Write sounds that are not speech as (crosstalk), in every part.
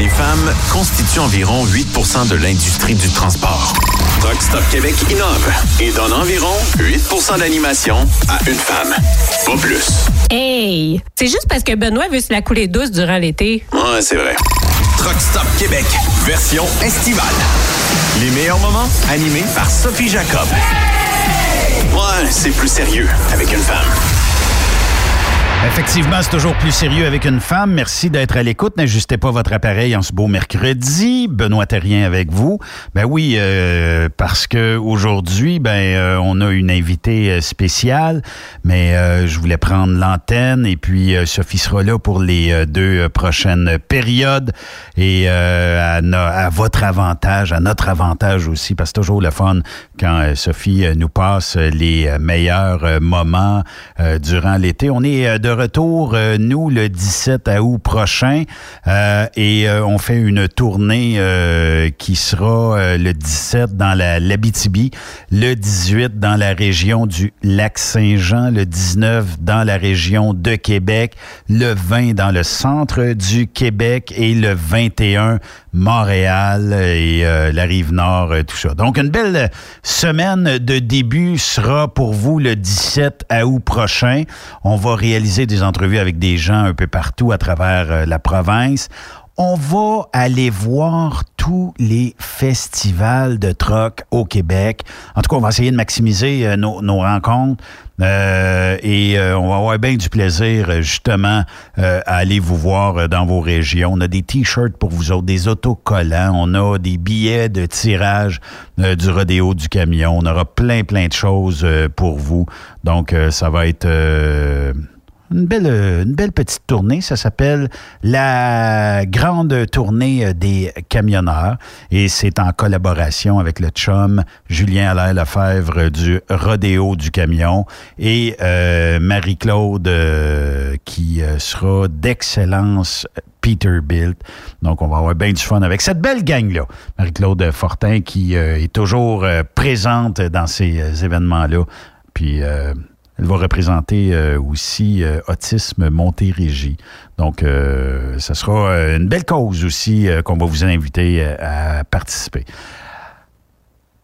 Les femmes constituent environ 8% de l'industrie du transport. Truck Stop Québec innove et donne environ 8% d'animation à une femme. Pas plus. Hey! C'est juste parce que Benoît veut se la couler douce durant l'été. Ouais, c'est vrai. Truck Stop Québec, version estivale. Les meilleurs moments animés par Sophie Jacob. Ouais, c'est plus sérieux avec une femme. Effectivement, c'est toujours plus sérieux avec une femme. Merci d'être à l'écoute. N'ajustez pas votre appareil en ce beau mercredi. Benoît Terrien avec vous. Ben oui, euh, parce que aujourd'hui, ben euh, on a une invitée euh, spéciale, mais je voulais prendre l'antenne et puis Sophie sera là pour les deux prochaines périodes et à, à, votre avantage, à notre avantage aussi, parce que c'est toujours le fun quand Sophie nous passe les meilleurs moments durant l'été. On est de retour, euh, nous, le 17 août prochain. Euh, et euh, on fait une tournée qui sera le 17 dans la l'Abitibi, le 18 dans la région du Lac-Saint-Jean, le 19 dans la région de Québec, le 20 dans le centre du Québec et le 21 Montréal et la rive nord, tout ça. Donc, une belle semaine de début sera pour vous le 17 août prochain. On va réaliser des entrevues avec des gens un peu partout à travers euh, la province. On va aller voir tous les festivals de troc au Québec. En tout cas, on va essayer de maximiser euh, nos, rencontres. Euh, et on va avoir bien du plaisir justement à aller vous voir dans vos régions. On a des t-shirts pour vous autres, des autocollants, on a des billets de tirage du rodéo du camion. On aura plein plein de choses pour vous. Donc ça va être une belle, une belle petite tournée. Ça s'appelle la grande tournée des camionneurs et c'est en collaboration avec le chum Julien Allaire Lefebvre du Rodéo du camion et euh, Marie-Claude euh, qui euh, sera d'excellence Peterbilt. Donc, on va avoir bien du fun avec cette belle gang-là. Marie-Claude Fortin qui est toujours présente dans ces événements-là. Puis, elle va représenter euh, aussi euh, Autisme Montérégie. Donc, euh, ce sera une belle cause aussi qu'on va vous inviter à participer.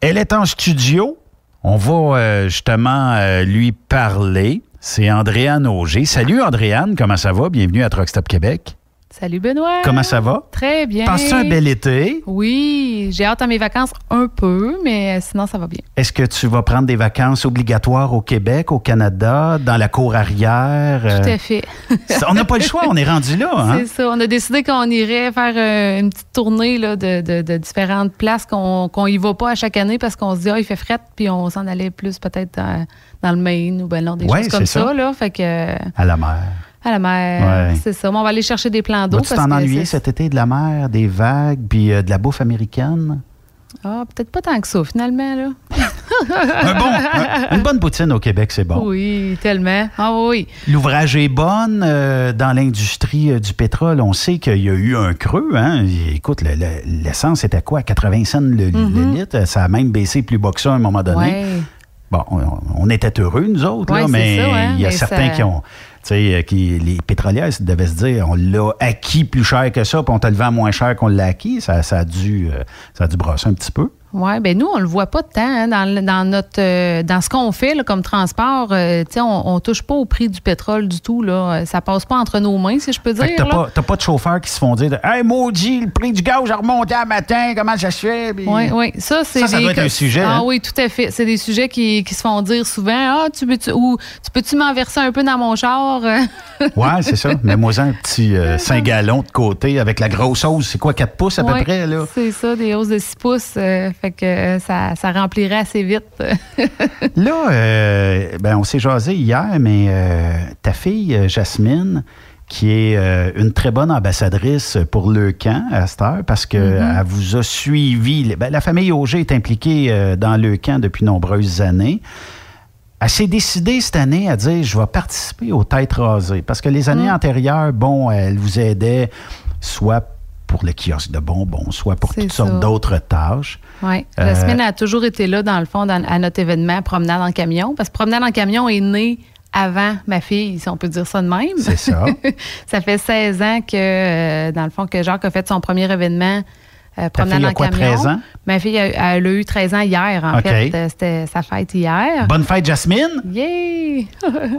Elle est en studio. On va justement lui parler. C'est Andréane Auger. Salut Andréane, comment ça va? Bienvenue à Truck Stop Québec. Salut Benoît. Comment ça va? Très bien. Passes-tu un bel été? Oui, j'ai hâte à mes vacances un peu, mais sinon ça va bien. Est-ce que tu vas prendre des vacances obligatoires au Québec, au Canada, dans la cour arrière? Tout à fait. on n'a pas le choix, on est rendu là. Hein? C'est ça. On a décidé qu'on irait faire euh, une petite tournée là, de, différentes places, qu'on y va pas à chaque année parce qu'on se dit, ah, il fait fret, puis on s'en allait plus peut-être dans, le Maine ou ben non, des choses comme ça. là, fait que, à la mer. À la mer, c'est ça. on va aller chercher des plans d'eau. Tu t'en ennuyé cet été de la mer, des vagues, puis euh, de la bouffe américaine? Ah, peut-être pas tant que ça, finalement, là. une bonne poutine au Québec, c'est bon. Oui, tellement. Ah oui. L'ouvrage est bonne euh, dans l'industrie euh, du pétrole. On sait qu'il y a eu un creux. Hein? Écoute, l'essence était quoi? 80 cents le, mm-hmm. litre. Ça a même baissé plus bas que ça à un moment donné. Bon, on, était heureux, nous autres, mais hein, il y a certains qui ont qui, les pétrolières devaient se dire, on l'a acquis plus cher que ça, puis on te le vend moins cher qu'on l'a acquis. Ça, ça, a dû, euh, ça a dû brasser un petit peu. Oui, bien nous, on le voit pas tant hein, dans, notre euh, dans ce qu'on fait comme transport. Euh, on, on touche pas au prix du pétrole du tout. Là. Ça passe pas entre nos mains, si je peux dire. T'as pas, pas de chauffeurs qui se font dire Hey maudit, le prix du gaz a remonté à matin, comment ça se fait? Oui, oui. Ça, c'est ça, ça doit être un sujet. Ah hein? oui, tout à fait. C'est des sujets qui, qui, se font dire souvent Ah, tu peux-tu ou tu peux-tu m'en verser un peu dans mon char? (laughs) oui, c'est ça. Mets-moi un petit 5 euh, gallons de côté avec la grosse hausse. C'est quoi, 4 pouces à peu près? là? C'est ça, des hausses de 6 pouces fait que euh, ça, ça, remplirait assez vite. (laughs) là, euh, ben, on s'est jasé hier, mais euh, ta fille, Jasmine, qui est une très bonne ambassadrice pour le camp à cette heure parce qu'elle mm-hmm. vous a suivi. Ben, la famille Auger est impliquée dans le camp depuis nombreuses années. Elle s'est décidée cette année à dire je vais participer aux têtes rasées parce que les années mm. antérieures, bon, elle vous aidait soit pour le kiosque de bonbons, soit pour toutes sortes d'autres tâches. Oui. La euh, semaine a toujours été là, dans le fond, à notre événement Promenade en camion, parce que Promenade en camion est né avant ma fille, si on peut dire ça de même. C'est ça. (laughs) ça fait 16 ans que, euh, dans le fond, que Jacques a fait son premier événement euh, promenade en quoi, 13 ans? Ma fille, elle, a eu 13 ans hier, en fait. Euh, c'était sa fête hier. Bonne fête, Jasmine! Yeah!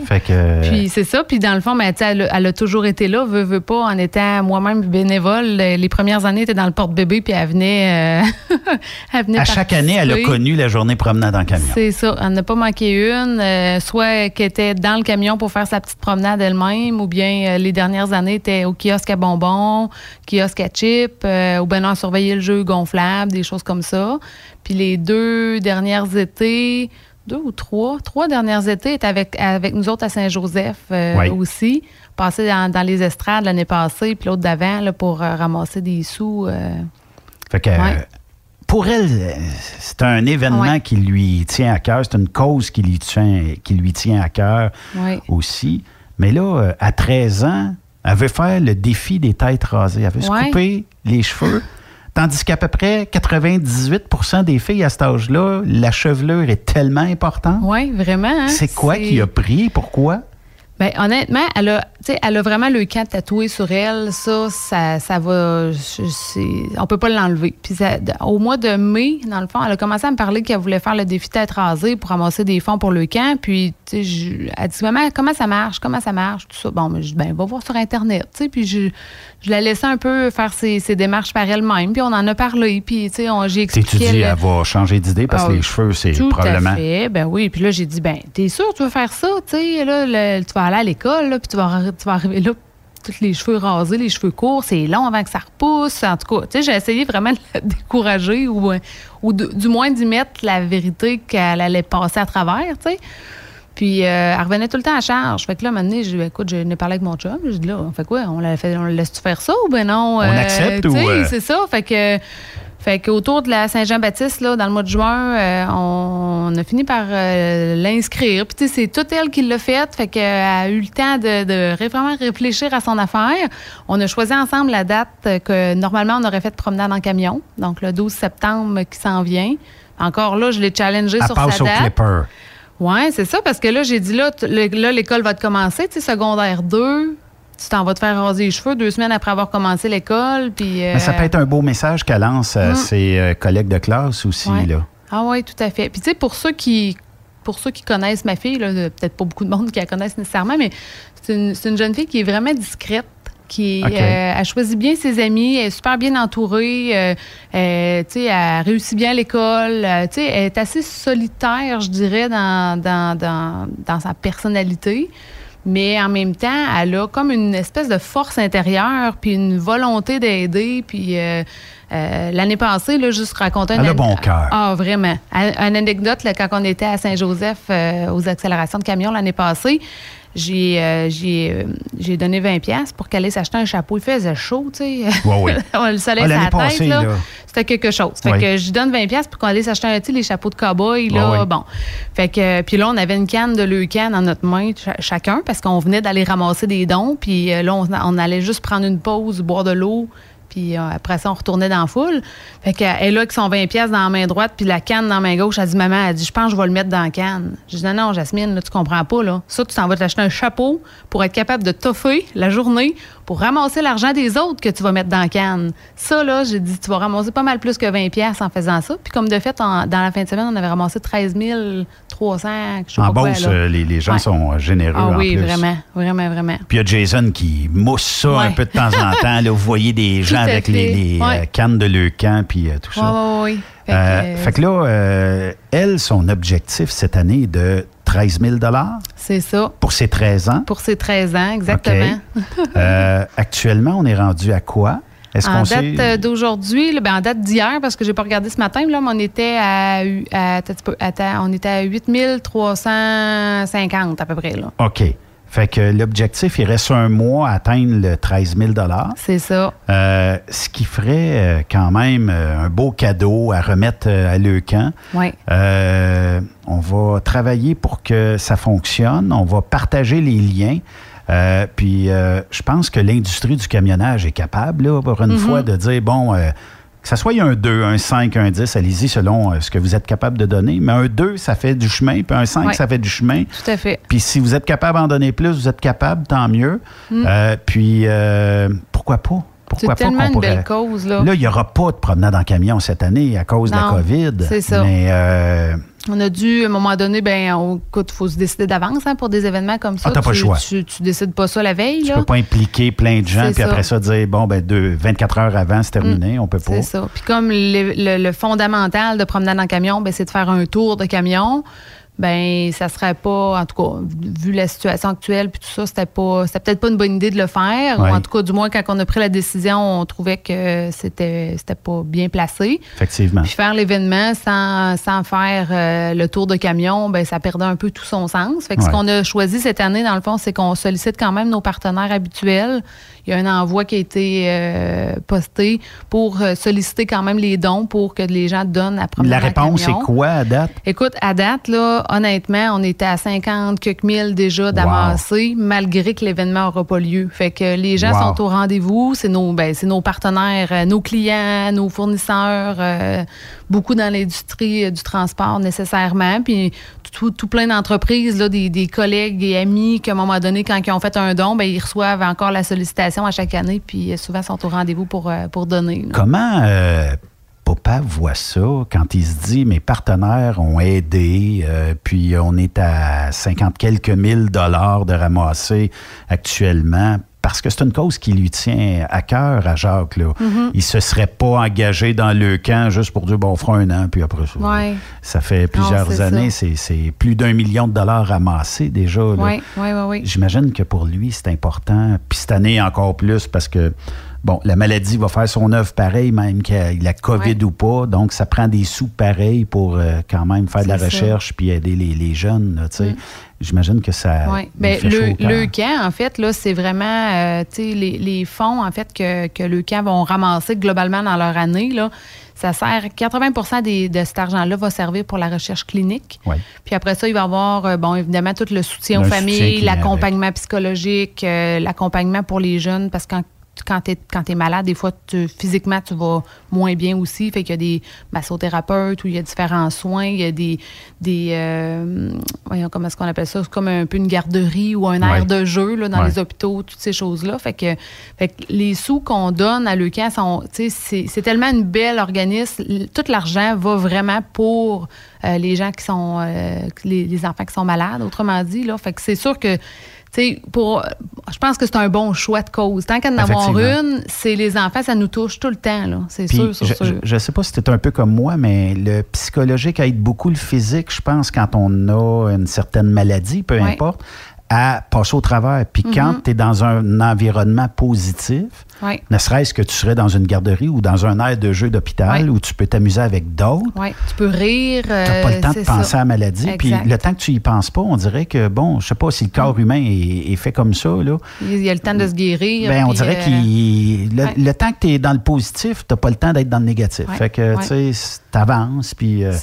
fait que... (laughs) Puis c'est ça. Puis dans le fond, mais, elle, elle, a toujours été là, veut, veut pas, en étant moi-même bénévole. Les premières années, elle était dans le porte-bébé, puis elle venait... Euh, (laughs) elle venait à chaque année, elle a connu la journée promenade en camion. C'est ça. Elle n'a pas manqué une. soit qu'elle était dans le camion pour faire sa petite promenade elle-même, ou bien les dernières années, était au kiosque à bonbons, kiosque à chips, ou bien on surveillait le jeu gonflable, des choses comme ça. Puis les deux dernières étés, deux ou trois, trois dernières étés étaient avec, avec nous autres à Saint-Joseph euh, aussi. Passé dans, les estrades l'année passée, puis l'autre d'avant pour euh, ramasser des sous. Euh. Fait que. Pour elle, c'est un événement qui lui tient à cœur, c'est une cause qui lui tient, qui lui tient à cœur aussi. Mais là, à 13 ans, elle veut faire le défi des têtes rasées. Elle veut se couper les cheveux. Tandis qu'à peu près 98% des filles à cet âge-là, la chevelure est tellement importante. Oui, vraiment. Hein? C'est quoi qui a pris? Pourquoi? Bien, honnêtement, elle a, elle a vraiment le camp tatoué sur elle. Ça, ça, ça va. On peut pas l'enlever. Puis au mois de mai, dans le fond, elle a commencé à me parler qu'elle voulait faire le défi tête rasée pour ramasser des fonds pour le camp. Puis, tu sais, elle dit Maman, comment ça marche? Comment ça marche? Tout ça. Bon, mais je dis Ben, va voir sur Internet. Tu sais, puis je, je la laissais un peu faire ses, démarches par elle-même. Puis on en a parlé. Puis, tu sais, j'ai expliqué. Tu dis, elle va changer d'idée parce que ah les cheveux, c'est probablement. Tout à fait. Ben oui. Puis là, j'ai dit Ben, t'es sûr, tu veux faire ça? Tu sais, là, tu vas aller à l'école, puis tu vas, tu vas arriver là, tous les cheveux rasés, les cheveux courts, c'est long avant que ça repousse. En tout cas, tu sais, j'ai essayé vraiment de la (laughs) décourager ou, ou du moins d'y mettre la vérité qu'elle allait passer à travers, tu sais. Puis, euh, elle revenait tout le temps à charge. Fait que là, maintenant, je écoute, je n'ai parlé avec mon chum. Je dis là, on fait quoi? On, la fait, on laisse-tu faire ça ou ben non? On accepte euh, ou. Euh? c'est ça. Fait que fait qu'autour de la Saint-Jean-Baptiste, là, dans le mois de juin, euh, on, a fini par euh, l'inscrire. Puis, c'est toute elle qui l'a fait. Fait qu'elle a eu le temps de, vraiment réfléchir à son affaire. On a choisi ensemble la date que normalement on aurait fait promenade en camion. Donc, le 12 septembre qui s'en vient. Encore là, je l'ai challengé sur sa date. Oui, c'est ça, parce que là, j'ai dit, là, là l'école va te commencer, tu sais, secondaire 2, tu t'en vas te faire raser les cheveux deux semaines après avoir commencé l'école. Puis, Ça peut euh, être un beau message qu'elle lance à hum. ses euh, collègues de classe aussi. Là. Ah oui, tout à fait. Puis tu sais, pour ceux qui pour ceux qui connaissent ma fille, peut-être pas beaucoup de monde qui la connaissent nécessairement, mais c'est une, jeune fille qui est vraiment discrète qui euh, a choisi bien ses amis, elle est super bien entourée, euh, elle réussit bien à l'école, elle est assez solitaire, je dirais, dans, dans, dans, dans sa personnalité mais en même temps, elle a comme une espèce de force intérieure, puis une volonté d'aider, puis euh, euh, l'année passée, là, juste raconter... Elle a bon cœur. Ah, vraiment. Une anecdote, là, quand on était à Saint-Joseph euh, aux accélérations de camions l'année passée, j'ai euh, euh, j'ai donné 20 pièces pour qu'elle aille s'acheter un chapeau. Il faisait chaud, tu sais. Oui, oui. (laughs) le soleil ah, sur la tête, là. C'était quelque chose. Fait que je donne 20 pièces pour qu'on aille s'acheter un, les chapeaux de cow-boy, là. Bon. Fait que, puis là, on avait une canne de leucan dans notre main, chacun, parce qu'on venait d'aller ramasser des dons. Puis euh, là, on, on, allait juste prendre une pause, boire de l'eau, puis euh, après ça, on retournait dans la foule. Fait qu'elle est là avec son 20 pièces dans la main droite, puis la canne dans la main gauche. Elle dit, maman, elle dit, je pense que je vais le mettre dans la canne. Je dis, non, non, Jasmine, là, tu comprends pas, là. Ça, tu t'en vas t'acheter un chapeau pour être capable de toffer la journée pour ramasser l'argent des autres que tu vas mettre dans la canne. Ça, là, j'ai dit, tu vas ramasser pas mal plus que 20 pièces en faisant ça. Puis comme de fait, dans la fin de semaine, on avait ramassé 13 300, je sais en pas Beauce, euh, les, les, gens sont euh, généreux ah, oui, vraiment, vraiment, vraiment. Puis il y a Jason qui mousse ça un peu de temps en (laughs) temps. Là, vous voyez des gens avec les, euh, cannes de leucan puis tout ça. Oui, oui, oui. Fait, que là, elle, son objectif cette année est de 13 000 C'est ça. Pour ses 13 ans? Pour ses 13 ans, exactement. Euh, (laughs) actuellement, on est rendu à quoi? Est-ce en date euh, d'aujourd'hui, ben en date d'hier, parce que je n'ai pas regardé ce matin, là, mais on était à, on était à 8 350 à peu près. Là. OK. Fait que l'objectif, il reste un mois à atteindre le 13 000 C'est ça. Euh, ce qui ferait euh, quand même euh, un beau cadeau à remettre à Leucan. Oui. on va travailler pour que ça fonctionne. On va partager les liens. puis je pense que l'industrie du camionnage est capable, là, pour une mm-hmm. fois, de dire, bon ça soit un 2, un 5, un 10, allez-y selon euh, ce que vous êtes capable de donner. Mais un 2, ça fait du chemin, puis un 5, ça fait du chemin. Tout à fait. Puis si vous êtes capable d'en donner plus, vous êtes capable, tant mieux. Mm. Euh, puis euh, pourquoi pas? Pourquoi c'est tellement une belle cause. Là, là il n'y aura pas de promenade en camion cette année à cause de la COVID. C'est ça. Mais on a dû, à un moment donné, ben, écoute, il faut se décider d'avance hein, pour des événements comme ça. Ah, t'as pas le choix. Tu, tu, décides pas ça la veille. Tu ne peux pas impliquer plein de gens, puis après ça, dire, bon, ben, deux, 24 heures avant, c'est terminé, mm. on peut pas. C'est ça. Puis comme le, fondamental de promenade en camion, ben, c'est de faire un tour de camion ben ça serait pas en tout cas vu la situation actuelle puis tout ça c'était pas c'était peut-être pas une bonne idée de le faire. En tout cas du moins quand on a pris la décision on trouvait que c'était c'était pas bien placé. Effectivement. Puis faire l'événement sans, sans faire euh, le tour de camion ben ça perdait un peu tout son sens. Fait que ce qu'on a choisi cette année dans le fond c'est qu'on sollicite quand même nos partenaires habituels. Il y a un envoi qui a été euh, posté pour euh, solliciter quand même les dons pour que les gens donnent à La réponse, c'est quoi à date? Écoute, à date, là, honnêtement, on était à 50 quelques mille déjà d'amasser, malgré que l'événement n'aura pas lieu. Fait que les gens sont au rendez-vous. C'est nos, ben, nos partenaires, euh, nos clients, nos fournisseurs, beaucoup dans l'industrie du transport nécessairement. Puis tout, plein d'entreprises, des, des, collègues et amis qu'à un moment donné, quand ils ont fait un don, ben, ils reçoivent encore la sollicitation à chaque année, puis euh, souvent sont au rendez-vous pour, euh, pour donner. Comment euh, Papa voit ça quand il se dit mes partenaires ont aidé, puis on est à 50 quelques mille dollars de ramasser actuellement parce que c'est une cause qui lui tient à cœur à Jacques. Là. Mm-hmm. Il se serait pas engagé dans le camp juste pour dire, bon, on fera un an, puis après ça. Ça fait plusieurs années, c'est plus d'un million de dollars ramassés déjà. Oui, oui, oui. J'imagine que pour lui, c'est important. Puis cette année, encore plus, parce que bon, la maladie va faire son œuvre pareil, même qu'il a la COVID ou pas. Donc, ça prend des sous pareils pour euh, quand même faire de la recherche puis aider les, les jeunes. Là, mm. J'imagine que ça. Oui. Bien, le, le camp, en fait, là, c'est vraiment euh, les, les, fonds en fait, que, que le camp vont ramasser globalement dans leur année. Là, ça sert, 80 des, de cet argent-là va servir pour la recherche clinique. Oui. Puis après ça, il va y avoir, euh, bon, évidemment, tout le soutien aux familles, l'accompagnement psychologique, euh, l'accompagnement pour les jeunes, parce que quand tu es, es, malade, des fois, physiquement, tu vas moins bien aussi. Fait qu'il y a des massothérapeutes où il y a différents soins. Il y a des. des euh, voyons, comment est-ce qu'on appelle ça? C'est comme un peu une garderie ou un air de jeu là, dans les hôpitaux, toutes ces choses-là. Fait que, fait que les sous qu'on donne à l'EUCAN. C'est tellement une belle organisme. Tout l'argent va vraiment pour euh, les gens qui sont. Euh, les, les, enfants qui sont malades, autrement dit. Là. Fait que c'est sûr que pour, je pense que c'est un bon choix de cause. Tant qu'à en avoir une, c'est les enfants, ça nous touche tout le temps. C'est sûr, Je ne sais pas si c'était un peu comme moi, mais le psychologique aide beaucoup le physique, je pense, quand on a une certaine maladie, peu importe à passer au travers. Puis mm-hmm. quand tu es dans un environnement positif, ne serait-ce que tu serais dans une garderie ou dans un air de jeu d'hôpital où tu peux t'amuser avec d'autres. Oui, tu peux rire. tu n'as pas le temps de penser à la maladie. Puis le temps que tu y penses pas, on dirait que, bon, je sais pas si le corps humain est, fait comme ça. Là. Il y a le temps de se guérir. Ben, on dirait que euh, le, temps que tu es dans le positif, tu n'as pas le temps d'être dans le négatif. Fait que, tu sais, tu avances, puis euh,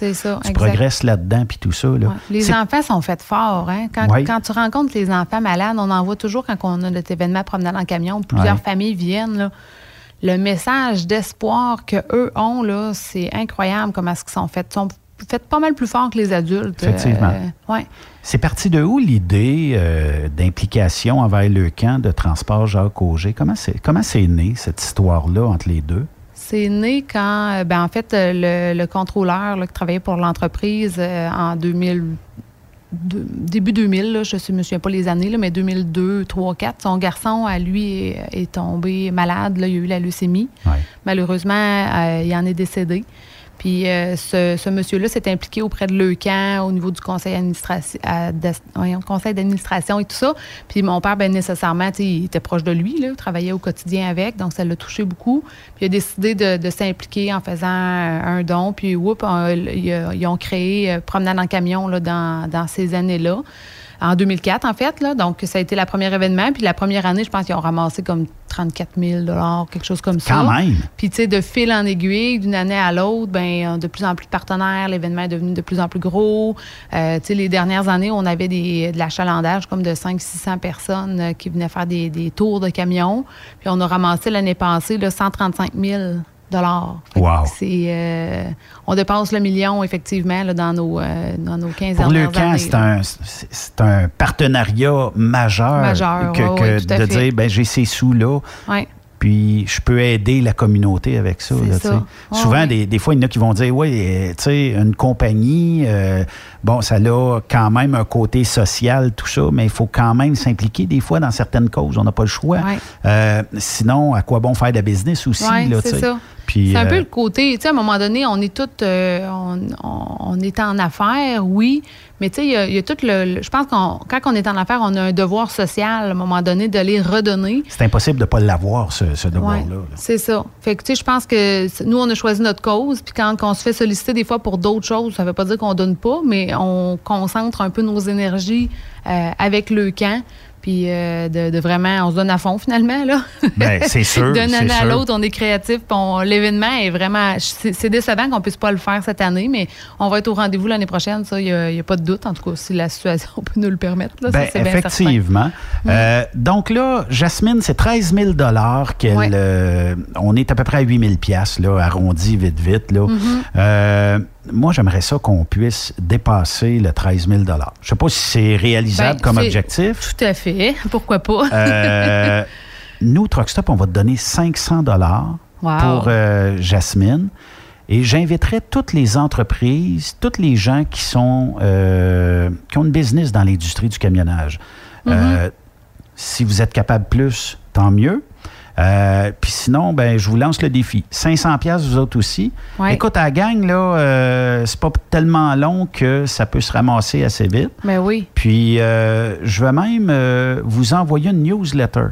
tu progresses là-dedans, puis tout ça. Là. Les enfants sont faits forts. Hein? Quand, quand, tu rencontres les enfants malades, on en voit toujours quand on a notre événement promenade en camion, plusieurs familles viennent le message d'espoir qu'eux ont, là, c'est incroyable comment est-ce qu'ils sont faits. Ils sont faits pas mal plus forts que les adultes. Effectivement. Euh, c'est parti de où l'idée euh, d'implication envers le camp de transport Jacques Auger? Comment c'est, comment c'est né, cette histoire-là, entre les deux? C'est né quand, euh, ben, en fait, le, contrôleur qui travaillait pour l'entreprise en 2000, début 2000, je ne me souviens pas les années, mais 2002, 3, 4, son garçon, à lui, est, tombé malade. Là, il a eu la leucémie. Malheureusement, euh, il en est décédé. Puis euh, ce, monsieur-là s'est impliqué auprès de Leucan au niveau du conseil d'administration et tout ça. Puis mon père, bien nécessairement, il était proche de lui, là, travaillait au quotidien avec, donc ça l'a touché beaucoup. Puis il a décidé de, s'impliquer en faisant un, don. Puis, whoop, ils, ont créé euh, Promenade en camion là, dans ces années-là en 2004, en fait. Là. Donc, ça a été le premier événement. Puis la première année, je pense qu'ils ont ramassé comme 34 000 quelque chose comme ça. Quand même. Puis, tu sais, de fil en aiguille, d'une année à l'autre, ben de plus en plus de partenaires, l'événement est devenu de plus en plus gros. Euh, tu sais, les dernières années, on avait des, de l'achalandage comme de 500-600 personnes euh, qui venaient faire des, tours de camions. Puis, on a ramassé l'année passée là, 135 000 dollars. Wow. C'est, on dépasse le million, effectivement, dans, nos, dans nos 15 Pour le camp, c'est un, c'est un partenariat majeur, majeur que, que de dire, ben, j'ai ces sous-là. Ouais puis je peux aider la communauté avec ça. Souvent, Des, des, fois, il y en a qui vont dire, oui, tu sais, une compagnie, euh, bon, ça a quand même un côté social, tout ça, mais il faut quand même s'impliquer des fois dans certaines causes. On n'a pas le choix. Euh, sinon, à quoi bon faire de la business aussi? c'est ça. C'est un peu euh, le côté, tu sais, à un moment donné, on est tous, on, on, est en affaires, oui, mais tu sais, il y, a tout le. Je pense qu'on quand on est en affaires, on a un devoir social à un moment donné de les redonner. C'est impossible de ne pas l'avoir, ce, devoir-là. c'est ça. Fait que tu sais, je pense que nous, on a choisi notre cause, puis quand on se fait solliciter des fois pour d'autres choses, ça ne veut pas dire qu'on donne pas, mais on concentre un peu nos énergies euh, avec le camp puis euh, de, vraiment, on se donne à fond finalement. là. (laughs) Bien, c'est sûr. D'un année à l'autre, on est créatif. L'événement est vraiment. C'est décevant qu'on ne puisse pas le faire cette année, mais on va être au rendez-vous l'année prochaine. Ça, il n'y a, pas de doute, en tout cas, si la situation (laughs) peut nous le permettre. Là, Bien, effectivement. Euh, donc là, Jasmine, c'est 13 000 qu'elle. Euh, on est à peu près à 8 000 là, arrondi vite, vite. Là. Mm-hmm moi, j'aimerais ça qu'on puisse dépasser le 13 000 Je ne sais pas si c'est réalisable ben, comme objectif. Tout à fait. Pourquoi pas? euh, (laughs) nous, Truckstop, on va te donner 500 dollars pour euh, Jasmine. Et j'inviterai toutes les entreprises, tous les gens qui sont euh, qui ont une business dans l'industrie du camionnage. Mm-hmm. Si vous êtes capable plus, tant mieux. Euh, puis sinon, ben, je vous lance le défi. 500 pièces vous autres aussi. Écoute, à la gang, là, euh, c'est pas tellement long que ça peut se ramasser assez vite. Mais ben oui. Puis, euh, je vais même vous envoyer une newsletter.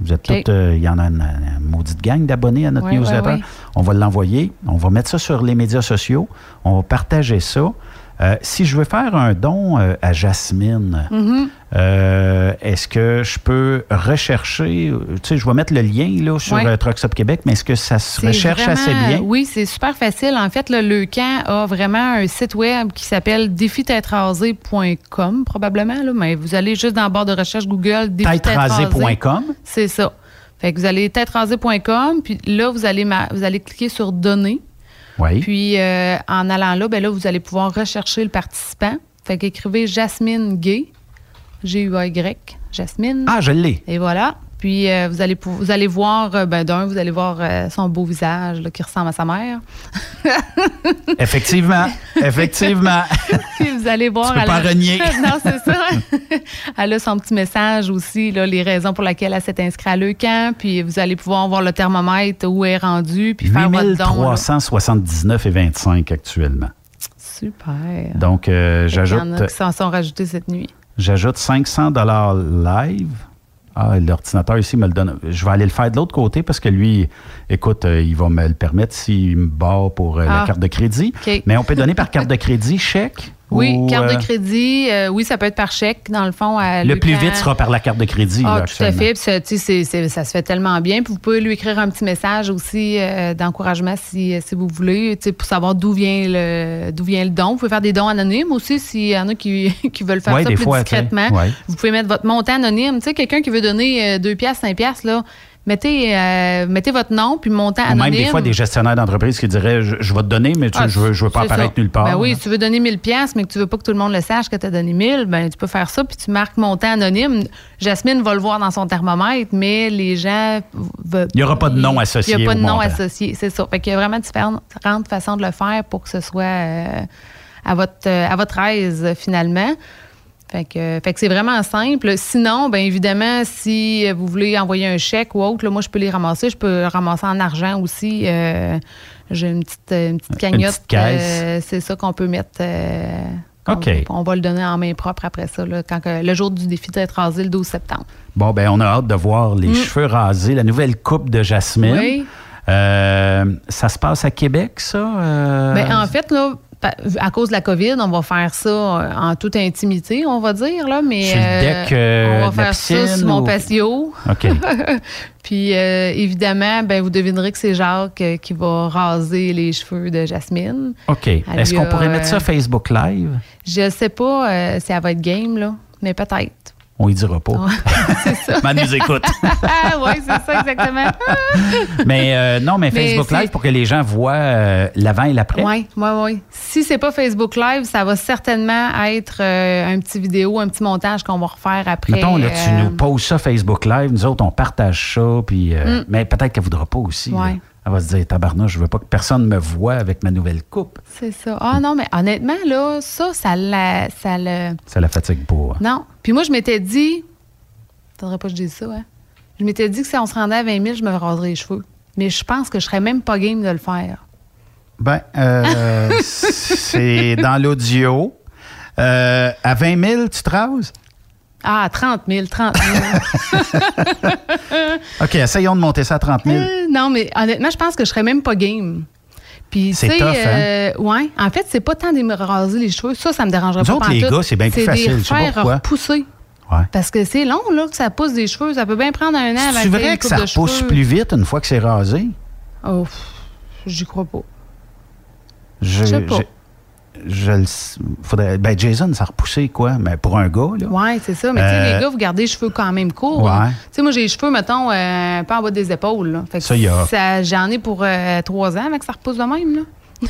Vous êtes toutes, il y en a une, maudite gang d'abonnés à notre newsletter. On va l'envoyer. On va mettre ça sur les médias sociaux. On va partager ça. Euh, si je veux faire un don euh, à Jasmine, mm-hmm. euh, est-ce que je peux rechercher, tu sais, je vais mettre le lien là, sur oui. Trucks Québec, mais est-ce que ça se recherche assez bien? Oui, c'est super facile. En fait, le camp a vraiment un site web qui s'appelle défitêtrasé.com, probablement, là, mais vous allez juste dans le bord de recherche Google Têtrasé.com. C'est ça. Fait que vous allez têtrasé.com, puis là, vous allez, vous allez cliquer sur Donner. Puis, euh, en allant là, ben là, vous allez pouvoir rechercher le participant. Fait qu'écrivez Jasmine Gay, G-U-A-Y, Jasmine. Ah, je l'ai. Et voilà. Puis euh, vous allez vous allez voir, euh, ben, d'un, vous allez voir son beau visage qui ressemble à sa mère. (laughs) effectivement, effectivement. Puis vous allez voir. Tu peux pas renier. (laughs) non, c'est ça. elle a son petit message aussi, là, les raisons pour lesquelles elle s'est inscrite à l'ECAN. Puis vous allez pouvoir voir le thermomètre où elle est rendue, puis faire votre don. 379 et 25 actuellement. Super. Donc, euh, j'ajoute. Il y en a qui s'en sont rajoutés cette nuit. J'ajoute 500 dollars live ah, l'ordinateur ici me le donne. Je vais aller le faire de l'autre côté parce que lui, écoute, euh, il va me le permettre s'il me bat pour euh, la ah. carte de crédit. Mais on peut donner par carte de crédit, chèque. Oui, carte de euh, crédit. oui, ça peut être par chèque, dans le fond. le plus vite sera par la carte de crédit. Ah, tout à fait. ça, ça se fait tellement bien. Puis vous pouvez lui écrire un petit message aussi d'encouragement si, si vous voulez, pour savoir d'où vient, le, d'où vient le don. Vous pouvez faire des dons anonymes aussi s'il y en a qui, (laughs) qui veulent faire ça plus discrètement. Vous pouvez mettre votre montant anonyme. Tu sais, quelqu'un qui veut donner 2 piastres, 5 piastres, là, mettez, euh, mettez votre nom puis montant anonyme. même des fois des gestionnaires d'entreprise qui diraient je, vais te donner mais ah, je veux je veux pas apparaître nulle part. Ben oui, si tu veux donner 1000 pièces mais que tu veux pas que tout le monde le sache que tu as donné 1000, ben tu peux faire ça puis tu marques montant anonyme. Jasmine va le voir dans son thermomètre mais les gens il n'y aura pas de nom associé. Il n'y a pas de nom associé, c'est ça. Fait qu'il y a vraiment différentes façons de le faire pour que ce soit euh, à votre euh, à votre aise finalement. Fait que, c'est vraiment simple. Sinon, bien évidemment, si vous voulez envoyer un chèque ou autre, moi, je peux les ramasser. Je peux ramasser en argent aussi. Euh, j'ai une petite, une petite cagnotte. Euh, c'est ça qu'on peut mettre. Euh, OK. On, va le donner en main propre après ça, quand, le jour du défi d'être rasé, le 12 septembre. Bon, ben on a hâte de voir les mm. cheveux rasés, la nouvelle coupe de Jasmine. Oui. ça se passe à Québec, ça? Bien, en fait, là, à cause de la COVID, on va faire ça euh, en toute intimité, on va dire. Là, mais, sur le deck, euh, on va faire ça sur mon patio. OK. (laughs) Puis euh, évidemment, ben, vous devinerez que c'est Jacques qui va raser les cheveux de Jasmine. OK. Est-ce qu'on pourrait mettre ça Facebook Live? Je sais pas si elle va être game, là, mais peut-être. On y dira pas. (laughs) c'est ça. Mais nous écoute. (laughs) oui, c'est ça, exactement. (laughs) mais euh, non, mais, Facebook Live pour que les gens voient euh, l'avant et l'après. Oui, oui, oui. Si c'est pas Facebook Live, ça va certainement être euh, un petit vidéo, un petit montage qu'on va refaire après. Mettons, là, tu nous poses ça Facebook Live, nous autres, on partage ça, puis, mm. mais peut-être qu'elle voudra pas aussi. Oui. Elle va se dire, tabarnak, je veux pas que personne me voie avec ma nouvelle coupe. C'est ça. Ah non, mais honnêtement, là, ça, ça la, ça le... Ça la fatigue pas. Non. Puis moi, je m'étais dit, faudrait pas que je dise ça, hein? Je m'étais dit que si on se rendait à 20 000, je me raserais les cheveux. Mais je pense que je serais même pas game de le faire. Ben, euh, (laughs) c'est dans l'audio. Euh, à 20 000, tu te rases? Ah, 30 000, 30 000. OK, essayons de monter ça à 30 000. Euh, non, mais honnêtement, je pense que je serais même pas game. Puis, c'est tough, hein? euh, ouais. En fait, c'est pas tant de me raser les cheveux. Ça, ça me dérangerait pas. Autres, les gars, c'est bien plus facile. C'est de faire repousser. Ouais. Parce que c'est long, là, que ça pousse des cheveux. Ça peut bien prendre un an C'est vrai que ça repousse plus vite une fois que c'est rasé? Oh, j'y crois pas. Je, sais pas je le faudrait ben Jason ça repoussé quoi mais pour un gars là ouais c'est ça mais tu sais les euh, gars vous gardez les cheveux quand même courts hein. tu sais moi j'ai les cheveux mettons euh, un peu en bas des épaules là. Fait que ça, y a... ça j'en ai pour euh, trois ans avec ça repousse de même là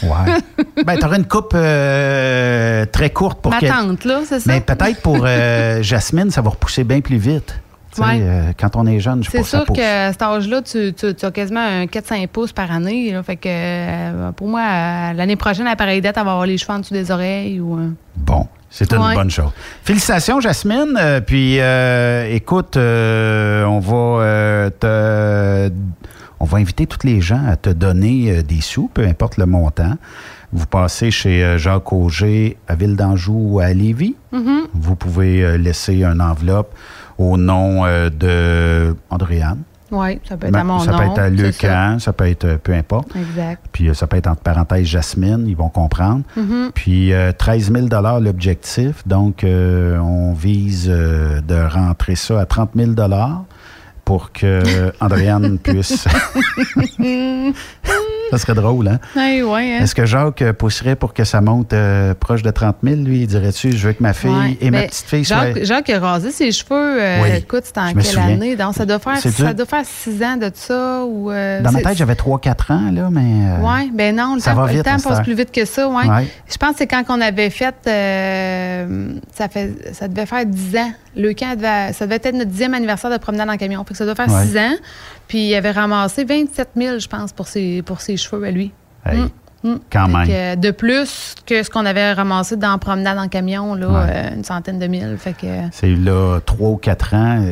Ouais. (laughs) ben, t'aurais une coupe très courte pour Ma tante, là, c'est ça? Mais peut-être pour (laughs) Jasmine, ça va repousser bien plus vite. Euh, quand on est jeune, je C'est sûr que à cet âge-là, tu, as quasiment un 4-5 pouces par année. fait que euh, pour moi, l'année prochaine, à pareille date, elle va avoir les cheveux en dessous des oreilles. Ou, euh. Bon. C'est une bonne chose. Félicitations, Jasmine. puis, écoute, on va te, on va inviter tous les gens à te donner des sous, peu importe le montant. Vous passez chez Jacques Auger à Ville d'Anjou ou à Lévis. Mm-hmm. Vous pouvez laisser une enveloppe au nom euh, de Andréane. Oui, ça peut être à mon ça nom. Peut être à Lucan, ça peut être euh, peu importe. Exact. Puis euh, ça peut être entre parenthèses Jasmine, ils vont comprendre. Mm-hmm. Puis 13 000 l'objectif. Donc, on vise de rentrer ça à 30 000 pour que (laughs) Andréane puisse. (laughs) ça serait drôle, hein? Oui, oui. Hein? Est-ce que Jacques pousserait pour que ça monte euh, proche de 30 000, lui? Dirais-tu, je veux que ma fille et ma petite fille Jacques, soient. Jacques a rasé ses cheveux. Euh, écoute, c'était en quelle année? Donc, ça doit faire, ça doit faire 6 ans de ça. Ou, euh, Dans ma tête, j'avais 3-4 ans, là, mais. oui, ben non, le ça temps, le temps passe plus vite que ça, ouais. Je pense que c'est quand on avait fait. ça, fait ça devait faire 10 ans. Le camp, ça devait être notre dixième anniversaire de promenade en camion. Fait que ça doit faire 6 ans. Puis il avait ramassé 27 000, je pense, pour ses, pour ses cheveux à lui. Hey. Mm, mm. Quand même. de plus que ce qu'on avait ramassé dans promenade en camion, là, euh, une centaine de mille. Fait que... C'est là trois ou quatre ans.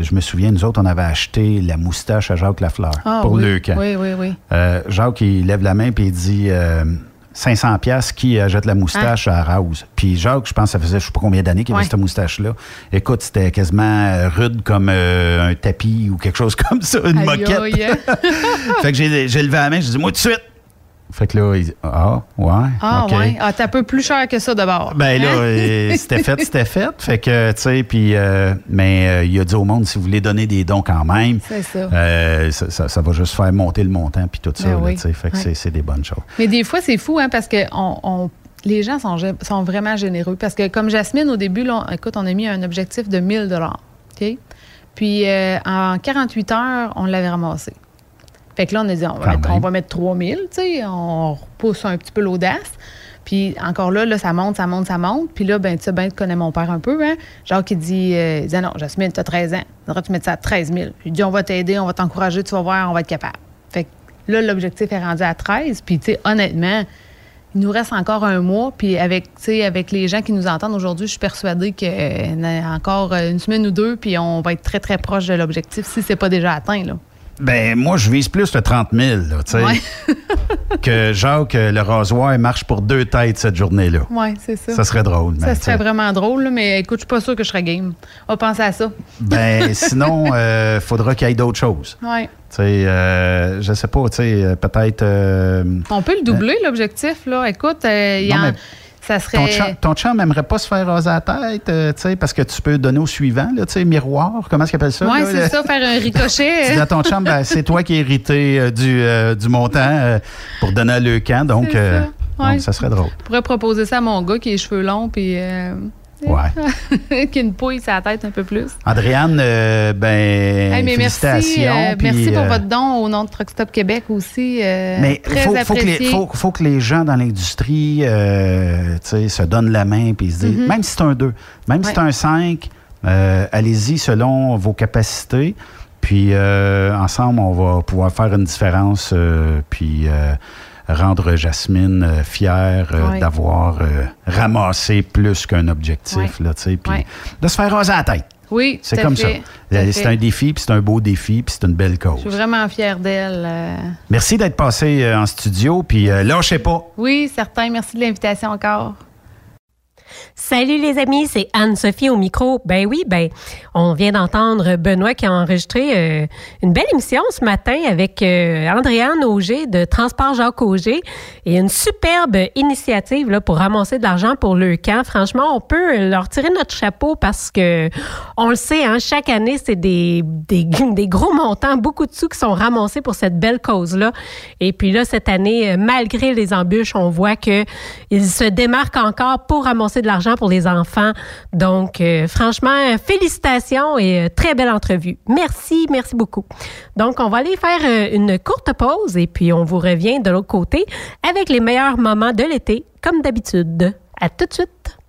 je me souviens, nous autres, on avait acheté la moustache à Jacques Lafleur ah pour oui. le camp. Oui, oui, oui. Euh, Jacques, il lève la main et il dit euh, 500 pièces qui jette la moustache à Rouse. Puis Jacques, je pense que ça faisait je sais pas combien d'années qu'il avait cette moustache-là. Écoute, c'était quasiment euh, rude comme euh, un tapis ou quelque chose (laughs) comme ça, une moquette. (laughs) fait que j'ai levé la main, j'ai dit, moi tout de suite, fait que là, il dit Ah, ouais. Ah, ouais. Ah, t'as un peu plus cher que ça d'abord. Ben là, hein? euh, c'était fait, c'était fait. Fait que, tu sais, puis, euh, mais euh, il a dit au monde si vous voulez donner des dons quand même, c'est ça. Ça, ça, va juste faire monter le montant, puis tout ça. Ben tu sais, fait que c'est des bonnes choses. Mais des fois, c'est fou, hein, parce que on, les gens sont, sont, vraiment généreux. Parce que, comme Jasmine, au début, là, écoute, on a mis un objectif de 1000 OK? Puis, en 48 heures, on l'avait ramassé. Fait que là, on a dit, on va, mettre, on va mettre 3000, tu sais, on repousse un petit peu l'audace. Puis encore là, là, ça monte, ça monte, ça monte. Puis là, ben, tu sais, ben, tu connais mon père un peu, hein? Genre qui dit, euh, il dit, non, Jasmine, tu as 13 ans. Faudrait tu mettre ça à 13 000. Je dis, on va t'aider, on va t'encourager, tu vas voir, on va être capable. Fait que là, l'objectif est rendu à 13. Puis, tu sais, honnêtement, il nous reste encore un mois. Puis avec, avec les gens qui nous entendent aujourd'hui, je suis persuadée qu'il y a encore une semaine ou deux, puis on va être très, très proche de l'objectif si c'est pas déjà atteint. Là. Ben, moi, je vise plus le 30 000, tu sais. (laughs) que Jacques, le rasoir, marche pour deux têtes cette journée-là. Oui, c'est ça. Ça serait drôle. Ça serait vraiment drôle, mais écoute, je suis pas sûr que je serais game. On va penser à ça. ben, (laughs) sinon, il euh, faudra qu'il y ait d'autres choses. Oui. Tu sais, euh, je sais pas, tu sais, euh, peut-être. On peut le doubler, l'objectif, là. Écoute, il y a. Ça serait... ton, chum, ton chum n'aimerait pas se faire raser la tête, euh, sais, parce que tu peux donner au suivant, là, miroir, comment est-ce qu'il appelle ça? Oui, c'est ça, faire un ricochet. (laughs) tu dis à ton chum, ben, c'est toi qui es hérité euh, du, euh, du montant pour donner à le camp, donc, ça. serait drôle. Je pourrais proposer ça à mon gars qui a les cheveux longs, puis Ouais. (laughs) Qu'une pouille, ça tête un peu plus. Andréane, euh, ben, félicitations. Merci, merci pour votre don au nom de Truck Stop Québec aussi. mais il faut, faut, que les, faut, que les gens dans l'industrie se donnent la main et se disent, mm-hmm. même si c'est un 2, même si c'est un 5, allez-y selon vos capacités. Puis ensemble, on va pouvoir faire une différence. puis rendre Jasmine euh, fière euh, d'avoir euh, ramassé plus qu'un objectif, là, tu sais, puis de se faire raser la tête. Oui, c'est comme ça. C'est un défi, puis c'est un beau défi, puis c'est une belle cause. Je suis vraiment fière d'elle. Merci d'être passé en studio, puis lâchez pas. Oui, certain. Merci de l'invitation encore. Salut les amis, c'est Anne-Sophie au micro. Ben oui, ben on vient d'entendre Benoît qui a enregistré euh, une belle émission ce matin avec euh, Andréane Auger de Transport Jacques Auger et une superbe initiative pour ramasser de l'argent pour le camp. Franchement, on peut leur tirer notre chapeau parce que on le sait, hein, chaque année, c'est (laughs) des, gros montants, beaucoup de sous qui sont ramassés pour cette belle cause-là. Et puis là, cette année, malgré les embûches, on voit que ils se démarquent encore pour ramasser de l'argent pour les enfants. Donc, euh, franchement, félicitations et euh, très belle entrevue. Merci, merci beaucoup. Donc, on va aller faire euh, une courte pause et puis on vous revient de l'autre côté avec les meilleurs moments de l'été, comme d'habitude. À tout de suite.